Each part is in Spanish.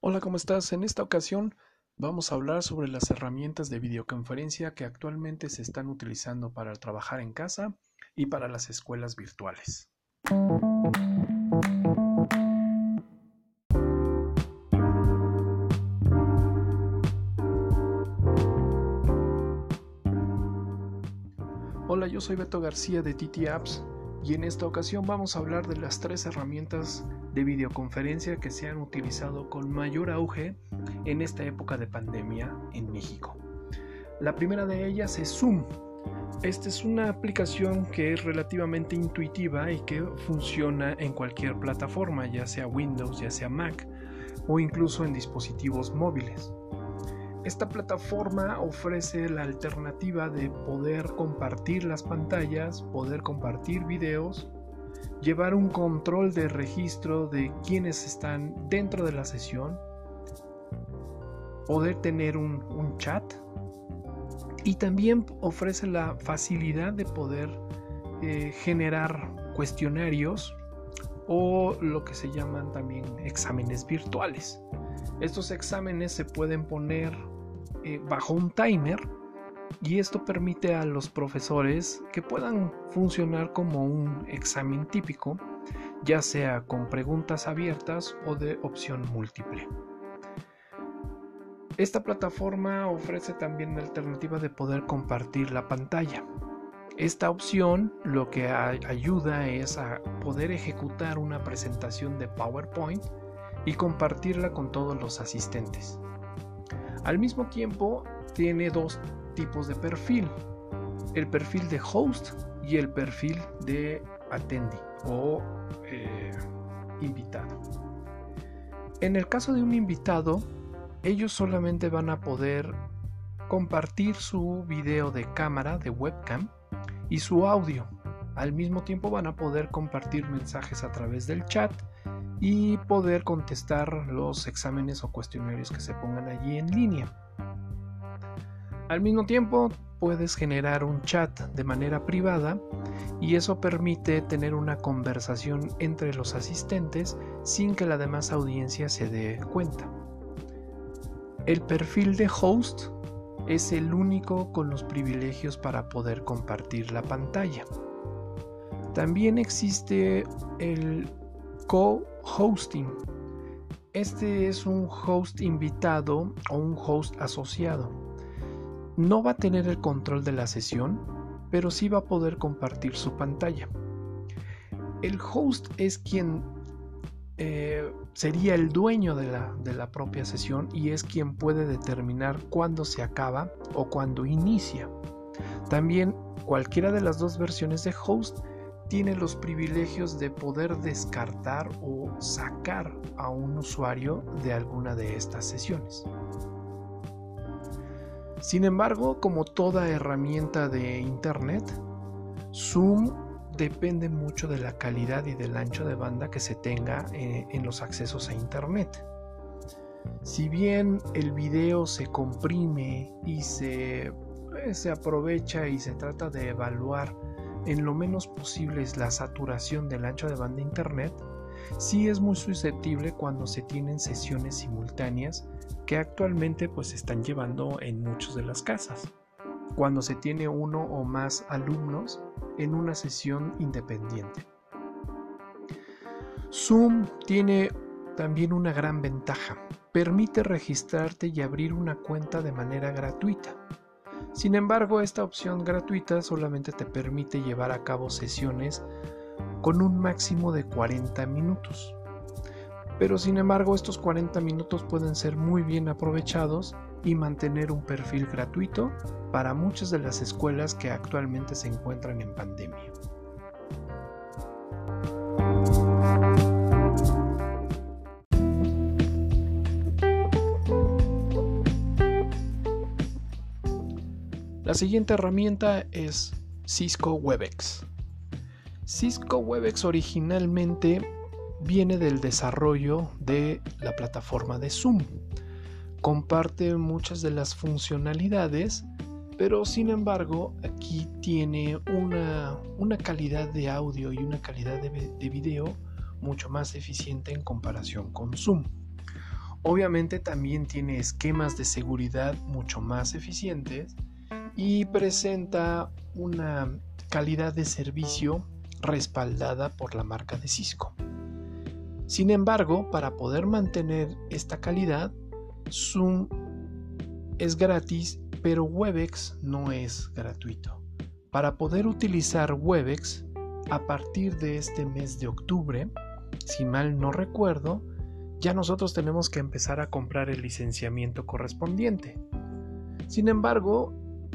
Hola, ¿cómo estás? En esta ocasión vamos a hablar sobre las herramientas de videoconferencia que actualmente se están utilizando para trabajar en casa y para las escuelas virtuales. Hola, yo soy Beto García de TT Apps y en esta ocasión vamos a hablar de las tres herramientas de videoconferencia que se han utilizado con mayor auge en esta época de pandemia en México. La primera de ellas es Zoom. Esta es una aplicación que es relativamente intuitiva y que funciona en cualquier plataforma, ya sea Windows, ya sea Mac o incluso en dispositivos móviles. Esta plataforma ofrece la alternativa de poder compartir las pantallas, poder compartir videos, llevar un control de registro de quienes están dentro de la sesión, poder tener un, chat y también ofrece la facilidad de poder eh, generar cuestionarios o lo que se llaman también exámenes virtuales. Estos exámenes se pueden poner eh, bajo un timer y esto permite a los profesores que puedan funcionar como un examen típico, ya sea con preguntas abiertas o de opción múltiple. Esta plataforma ofrece también la alternativa de poder compartir la pantalla. Esta opción lo que ayuda es a poder ejecutar una presentación de PowerPoint y compartirla con todos los asistentes. Al mismo tiempo, tiene dos tipos de perfil. El perfil de host y el perfil de attendee o eh, invitado. En el caso de un invitado, ellos solamente van a poder compartir su video de cámara, de webcam, y su audio. Al mismo tiempo van a poder compartir mensajes a través del chat y poder contestar los exámenes o cuestionarios que se pongan allí en línea. Al mismo tiempo puedes generar un chat de manera privada y eso permite tener una conversación entre los asistentes sin que la demás audiencia se dé cuenta. El perfil de host es el único con los privilegios para poder compartir la pantalla. También existe el co-hosting. Este es un host invitado o un host asociado. No va a tener el control de la sesión, pero sí va a poder compartir su pantalla. El host es quien eh, sería el dueño de la, de la propia sesión y es quien puede determinar cuándo se acaba o cuándo inicia. También cualquiera de las dos versiones de host tiene los privilegios de poder descartar o sacar a un usuario de alguna de estas sesiones. Sin embargo, como toda herramienta de Internet, Zoom depende mucho de la calidad y del ancho de banda que se tenga eh, en los accesos a Internet. Si bien el video se comprime y se, eh, se aprovecha y se trata de evaluar en lo menos posible la saturación del ancho de banda internet, sí es muy susceptible cuando se tienen sesiones simultáneas que actualmente pues se están llevando en muchas de las casas. Cuando se tiene uno o más alumnos en una sesión independiente. Zoom tiene también una gran ventaja. Permite registrarte y abrir una cuenta de manera gratuita. Sin embargo, esta opción gratuita solamente te permite llevar a cabo sesiones con un máximo de 40 minutos. Pero sin embargo, estos 40 minutos pueden ser muy bien aprovechados y mantener un perfil gratuito para muchas de las escuelas que actualmente se encuentran en pandemia. Siguiente herramienta es Cisco Webex. Cisco Webex originalmente viene del desarrollo de la plataforma de Zoom. Comparte muchas de las funcionalidades, pero sin embargo aquí tiene una, calidad de audio y una calidad de, de video mucho más eficiente en comparación con Zoom. Obviamente también tiene esquemas de seguridad mucho más eficientes y presenta una calidad de servicio respaldada por la marca de Cisco. Sin embargo, para poder mantener esta calidad, Zoom es gratis, pero Webex no es gratuito. Para poder utilizar Webex, a partir de este mes de octubre, si mal no recuerdo, ya nosotros tenemos que empezar a comprar el licenciamiento correspondiente. Sin embargo,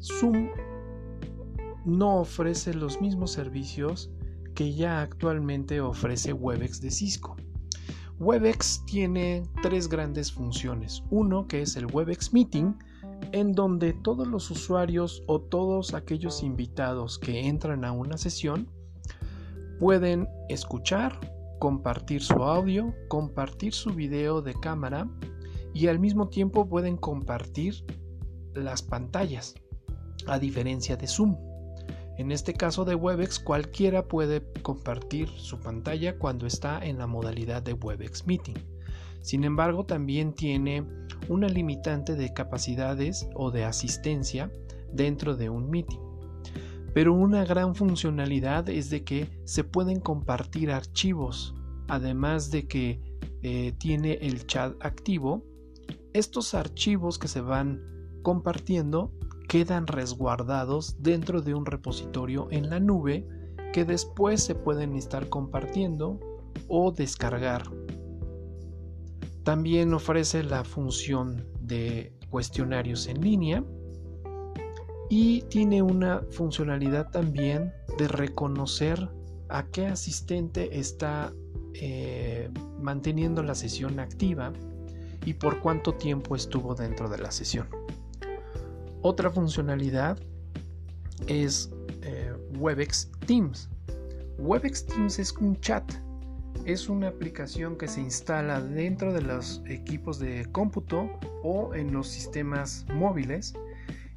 Zoom no ofrece los mismos servicios que ya actualmente ofrece Webex de Cisco. Webex tiene tres grandes funciones. Uno que es el Webex Meeting, en donde todos los usuarios o todos aquellos invitados que entran a una sesión pueden escuchar, compartir su audio, compartir su video de cámara y al mismo tiempo pueden compartir las pantallas, a diferencia de Zoom. En este caso de Webex, cualquiera puede compartir su pantalla cuando está en la modalidad de Webex Meeting. Sin embargo, también tiene una limitante de capacidades o de asistencia dentro de un meeting. Pero una gran funcionalidad es de que se pueden compartir archivos, además de que eh, tiene el chat activo. Estos archivos que se van compartiendo quedan resguardados dentro de un repositorio en la nube que después se pueden estar compartiendo o descargar. También ofrece la función de cuestionarios en línea y tiene una funcionalidad también de reconocer a qué asistente está eh, manteniendo la sesión activa y por cuánto tiempo estuvo dentro de la sesión. Otra funcionalidad es eh, Webex Teams. Webex Teams es un chat. Es una aplicación que se instala dentro de los equipos de cómputo o en los sistemas móviles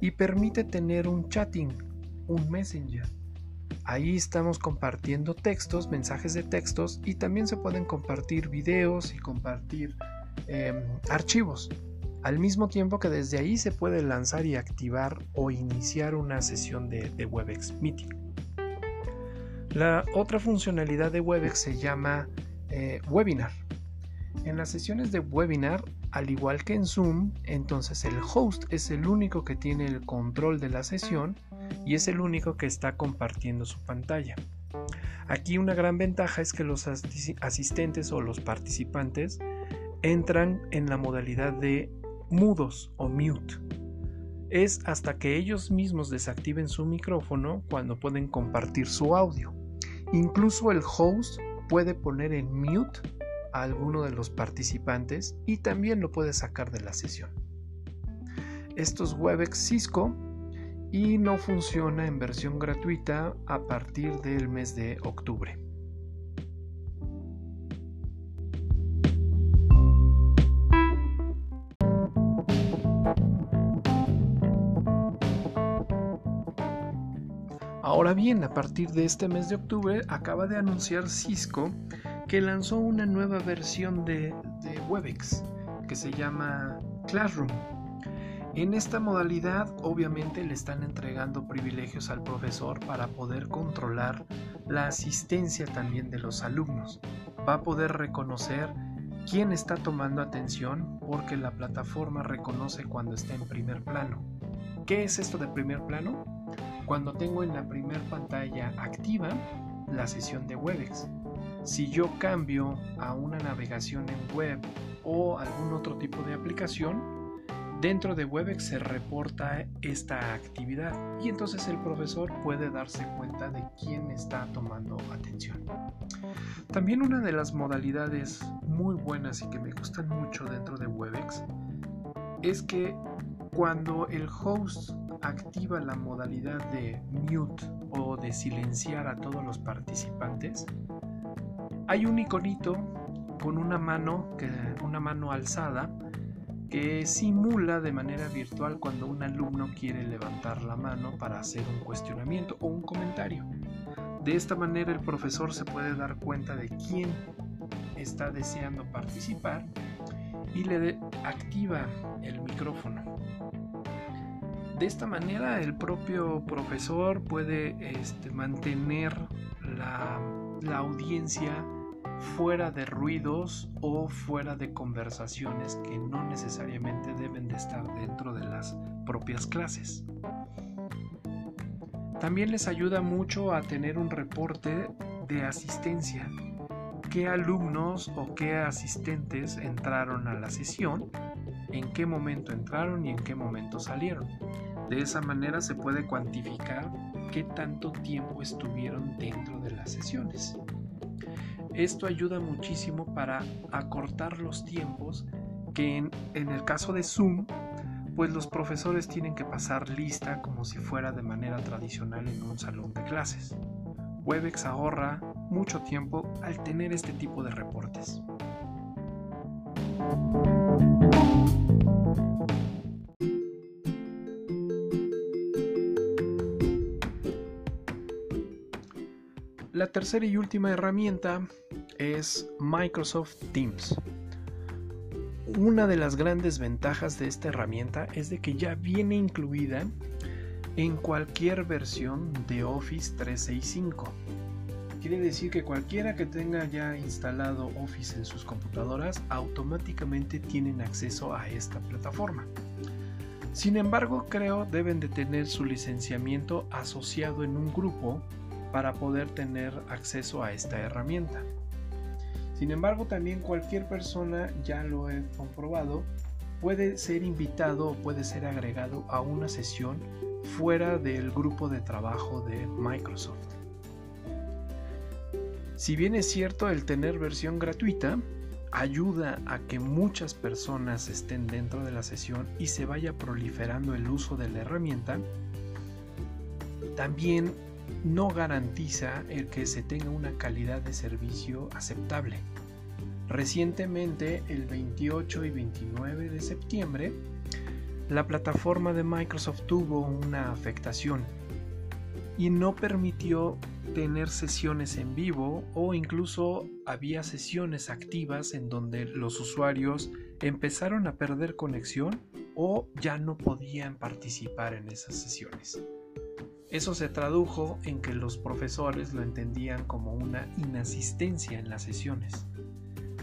y permite tener un chatting, un messenger. Ahí estamos compartiendo textos, mensajes de textos y también se pueden compartir videos y compartir em, archivos al mismo tiempo que desde ahí se puede lanzar y activar o iniciar una sesión de, Webex Meeting. La otra funcionalidad de Webex se llama eh, Webinar. En las sesiones de webinar, al igual que en Zoom, entonces el host es el único que tiene el control de la sesión y es el único que está compartiendo su pantalla. Aquí una gran ventaja es que los asistentes o los participantes entran en la modalidad de mudos o mute. Es hasta que ellos mismos desactiven su micrófono cuando pueden compartir su audio. Incluso el host puede poner en mute a alguno de los participantes y también lo puede sacar de la sesión. Esto es Webex Cisco y no funciona en versión gratuita a partir del mes de octubre. Bien, a partir de este mes de octubre acaba de anunciar Cisco que lanzó una nueva versión de, Webex que se llama Classroom. En esta modalidad obviamente le están entregando privilegios al profesor para poder controlar la asistencia también de los alumnos. Va a poder reconocer quién está tomando atención porque la plataforma reconoce cuando está en primer plano. ¿Qué es esto de primer plano? Cuando tengo en la primera pantalla activa la sesión de Webex. Si yo cambio a una navegación en web o algún otro tipo de aplicación, dentro de Webex se reporta esta actividad y entonces el profesor puede darse cuenta de quién está tomando atención. También una de las modalidades muy buenas y que me gustan mucho dentro de Webex es que cuando el host activa la modalidad de mute o de silenciar a todos los participantes, hay un iconito con una mano, una mano alzada que simula de manera virtual cuando un alumno quiere levantar la mano para hacer un cuestionamiento o un comentario. De esta manera el profesor se puede dar cuenta de quién está deseando participar y le activa el micrófono. De esta manera el propio profesor puede este, mantener la, la audiencia fuera de ruidos o fuera de conversaciones que no necesariamente deben de estar dentro de las propias clases. También les ayuda mucho a tener un reporte de asistencia. ¿Qué alumnos o qué asistentes entraron a la sesión? ¿En qué momento entraron y en qué momento salieron? De esa manera se puede cuantificar qué tanto tiempo estuvieron dentro de las sesiones. Esto ayuda muchísimo para acortar los tiempos que en, el caso de Zoom, pues los profesores tienen que pasar lista como si fuera de manera tradicional en un salón de clases. Webex ahorra mucho tiempo al tener este tipo de reportes. La tercera y última herramienta es Microsoft Teams. Una de las grandes ventajas de esta herramienta es de que ya viene incluida en cualquier versión de Office 365. Quiere decir que cualquiera que tenga ya instalado Office en sus computadoras automáticamente tienen acceso a esta plataforma. Sin embargo, creo deben de tener su licenciamiento asociado en un grupo para poder tener acceso a esta herramienta. Sin embargo, también cualquier persona, ya lo he comprobado, puede ser invitado o puede ser agregado a una sesión fuera del grupo de trabajo de Microsoft. Si bien es cierto el tener versión gratuita, ayuda a que muchas personas estén dentro de la sesión y se vaya proliferando el uso de la herramienta, también no garantiza el que se tenga una calidad de servicio aceptable. Recientemente, el 28 y 29 de septiembre, la plataforma de Microsoft tuvo una afectación y no permitió tener sesiones en vivo o incluso había sesiones activas en donde los usuarios empezaron a perder conexión o ya no podían participar en esas sesiones. Eso se tradujo en que los profesores lo entendían como una inasistencia en las sesiones.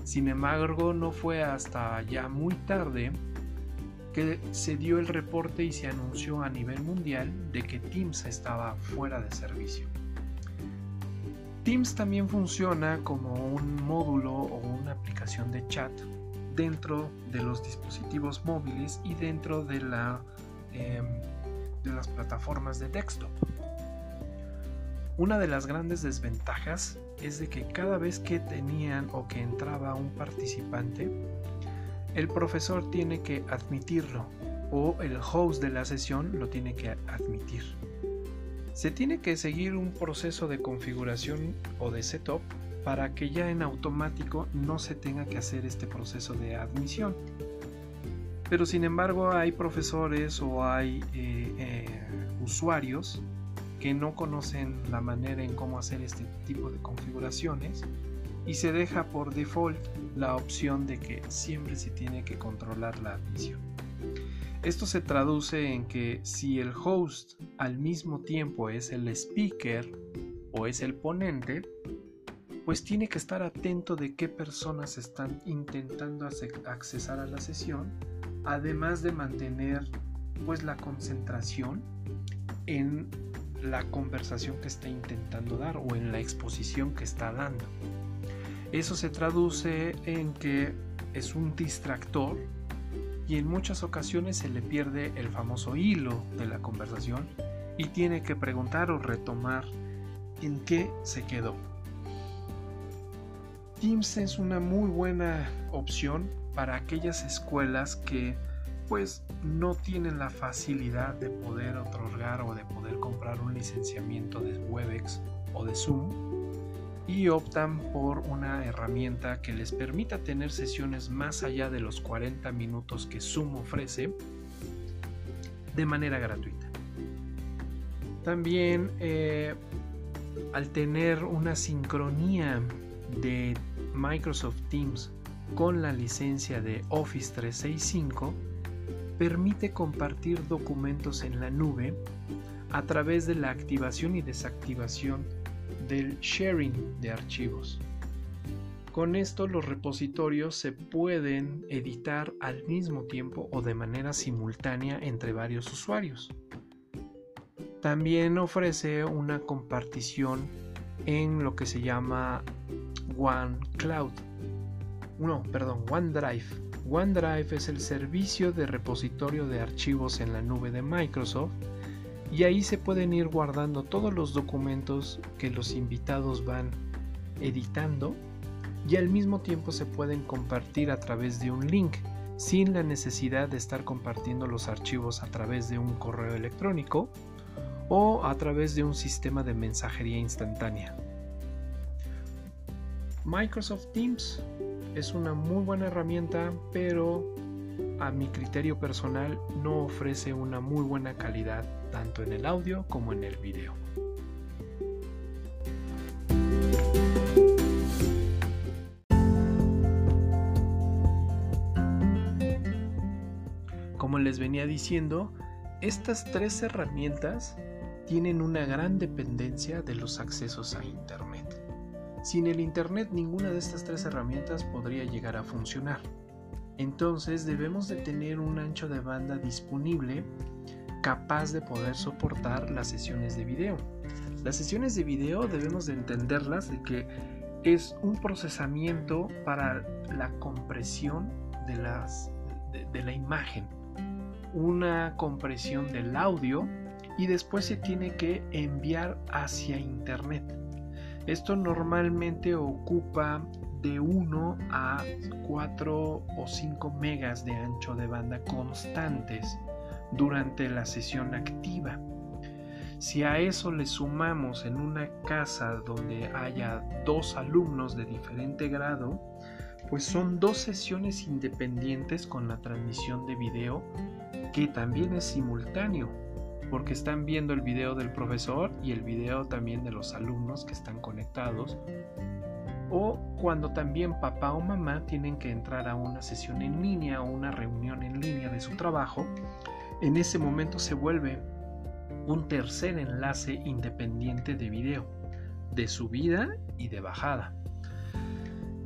Sin embargo, no fue hasta ya muy tarde que se dio el reporte y se anunció a nivel mundial de que Teams estaba fuera de servicio. Teams también funciona como un módulo o una aplicación de chat dentro de los dispositivos móviles y dentro de la em, de las plataformas de texto. Una de las grandes desventajas es de que cada vez que tenían o que entraba un participante, el profesor tiene que admitirlo o el host de la sesión lo tiene que admitir. Se tiene que seguir un proceso de configuración o de setup para que ya en automático no se tenga que hacer este proceso de admisión. Pero sin embargo hay profesores o hay eh, usuarios que no conocen la manera en cómo hacer este tipo de configuraciones y se deja por default la opción de que siempre se tiene que controlar la admisión. Esto se traduce en que si el host al mismo tiempo es el speaker o es el ponente, pues tiene que estar atento de qué personas están intentando accesar a la sesión además de mantener pues la concentración en la conversación que está intentando dar o en la exposición que está dando. Eso se traduce en que es un distractor y en muchas ocasiones se le pierde el famoso hilo de la conversación y tiene que preguntar o retomar en qué se quedó. Teams es una muy buena opción para aquellas escuelas que pues no tienen la facilidad de poder otorgar o de poder comprar un licenciamiento de Webex o de Zoom y optan por una herramienta que les permita tener sesiones más allá de los 40 minutos que Zoom ofrece de manera gratuita. También eh, al tener una sincronía de Microsoft Teams con la licencia de Office 365 permite compartir documentos en la nube a través de la activación y desactivación del sharing de archivos. Con esto los repositorios se pueden editar al mismo tiempo o de manera simultánea entre varios usuarios. También ofrece una compartición en lo que se llama OneCloud. No, perdón, OneDrive. OneDrive es el servicio de repositorio de archivos en la nube de Microsoft y ahí se pueden ir guardando todos los documentos que los invitados van editando y al mismo tiempo se pueden compartir a través de un link sin la necesidad de estar compartiendo los archivos a través de un correo electrónico o a través de un sistema de mensajería instantánea. Microsoft Teams es una muy buena herramienta, pero a mi criterio personal no ofrece una muy buena calidad tanto en el audio como en el video. Como les venía diciendo, estas tres herramientas tienen una gran dependencia de los accesos a Internet. Sin el Internet ninguna de estas tres herramientas podría llegar a funcionar. Entonces debemos de tener un ancho de banda disponible capaz de poder soportar las sesiones de video. Las sesiones de video debemos de entenderlas de que es un procesamiento para la compresión de, las, de la imagen, una compresión del audio y después se tiene que enviar hacia internet. Esto normalmente ocupa de 1 a 4 o 5 megas de ancho de banda constantes durante la sesión activa. Si a eso le sumamos en una casa donde haya dos alumnos de diferente grado, pues son dos sesiones independientes con la transmisión de video que también es simultáneo, porque están viendo el video del profesor y el video también de los alumnos que están conectados o cuando también papá o mamá tienen que entrar a una sesión en línea o una reunión en línea de su trabajo, en ese momento se vuelve un tercer enlace independiente de video, de subida y de bajada.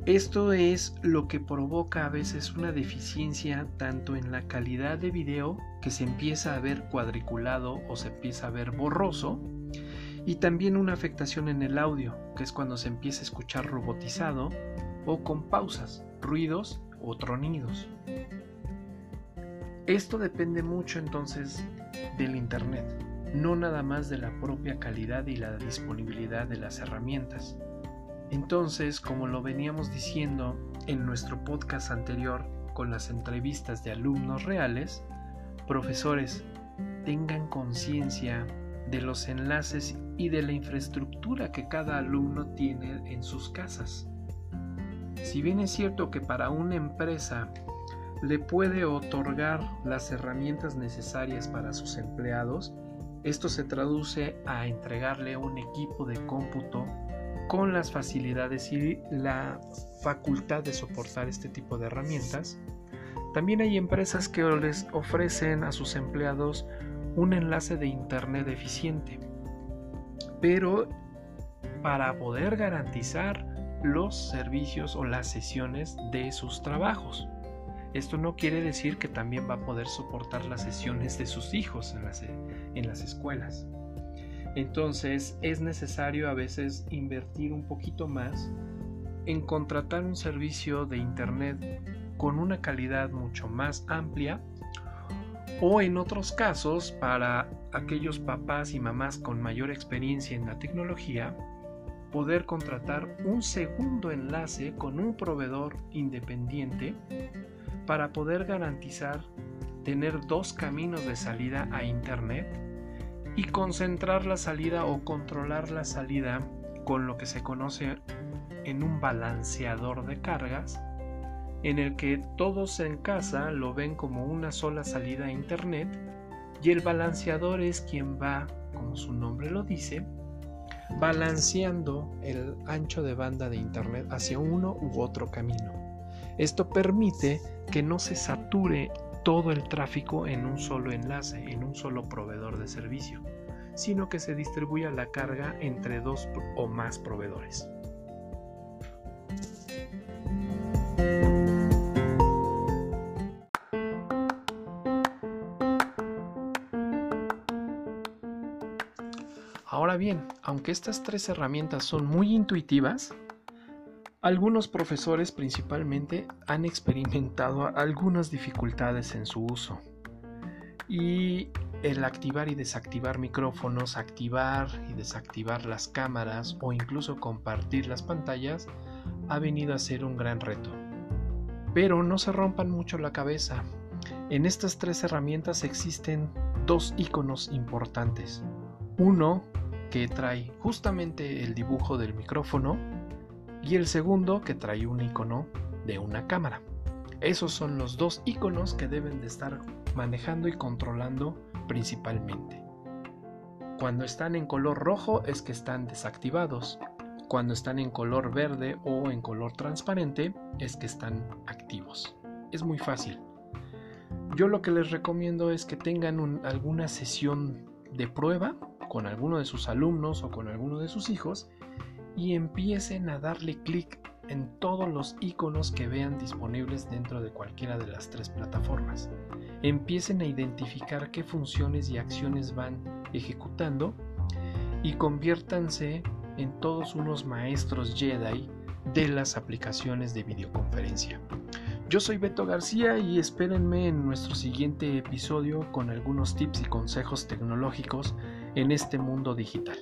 Esto es lo que provoca a veces una deficiencia tanto en la calidad de video que se empieza a ver cuadriculado o se empieza a ver borroso, y también una afectación en el audio, que es cuando se empieza a escuchar robotizado o con pausas, ruidos o tronidos. Esto depende mucho entonces del Internet, no nada más de la propia calidad y la disponibilidad de las herramientas. Entonces, como lo veníamos diciendo en nuestro podcast anterior con las entrevistas de alumnos reales, profesores, tengan conciencia de los enlaces y de la infraestructura que cada alumno tiene en sus casas. Si bien es cierto que para una empresa le puede otorgar las herramientas necesarias para sus empleados, esto se traduce a entregarle un equipo de cómputo con las facilidades y la facultad de soportar este tipo de herramientas. También hay empresas que les ofrecen a sus empleados un enlace de Internet eficiente, pero para poder garantizar los servicios o las sesiones de sus trabajos. Esto no quiere decir que también va a poder soportar las sesiones de sus hijos en las, en las escuelas. Entonces es necesario a veces invertir un poquito más en contratar un servicio de Internet con una calidad mucho más amplia o en otros casos, para aquellos papás y mamás con mayor experiencia en la tecnología, poder contratar un segundo enlace con un proveedor independiente para poder garantizar tener dos caminos de salida a Internet y concentrar la salida o controlar la salida con lo que se conoce en un balanceador de cargas en el que todos en casa lo ven como una sola salida a Internet y el balanceador es quien va, como su nombre lo dice, balanceando el ancho de banda de Internet hacia uno u otro camino. Esto permite que no se sature todo el tráfico en un solo enlace, en un solo proveedor de servicio, sino que se distribuya la carga entre dos o más proveedores. Ahora bien, aunque estas tres herramientas son muy intuitivas, algunos profesores principalmente han experimentado algunas dificultades en su uso. Y el activar y desactivar micrófonos, activar y desactivar las cámaras o incluso compartir las pantallas ha venido a ser un gran reto. Pero no se rompan mucho la cabeza. En estas tres herramientas existen dos iconos importantes. Uno que trae justamente el dibujo del micrófono y el segundo que trae un icono de una cámara. Esos son los dos iconos que deben de estar manejando y controlando principalmente. Cuando están en color rojo es que están desactivados. Cuando están en color verde o en color transparente es que están activos. Es muy fácil. Yo lo que les recomiendo es que tengan alguna sesión de prueba con alguno de sus alumnos o con alguno de sus hijos y empiecen a darle clic en todos los iconos que vean disponibles dentro de cualquiera de las tres plataformas. Empiecen a identificar qué funciones y acciones van ejecutando y conviértanse en todos unos maestros Jedi de las aplicaciones de videoconferencia. Yo soy Beto García y espérenme en nuestro siguiente episodio con algunos tips y consejos tecnológicos en este mundo digital.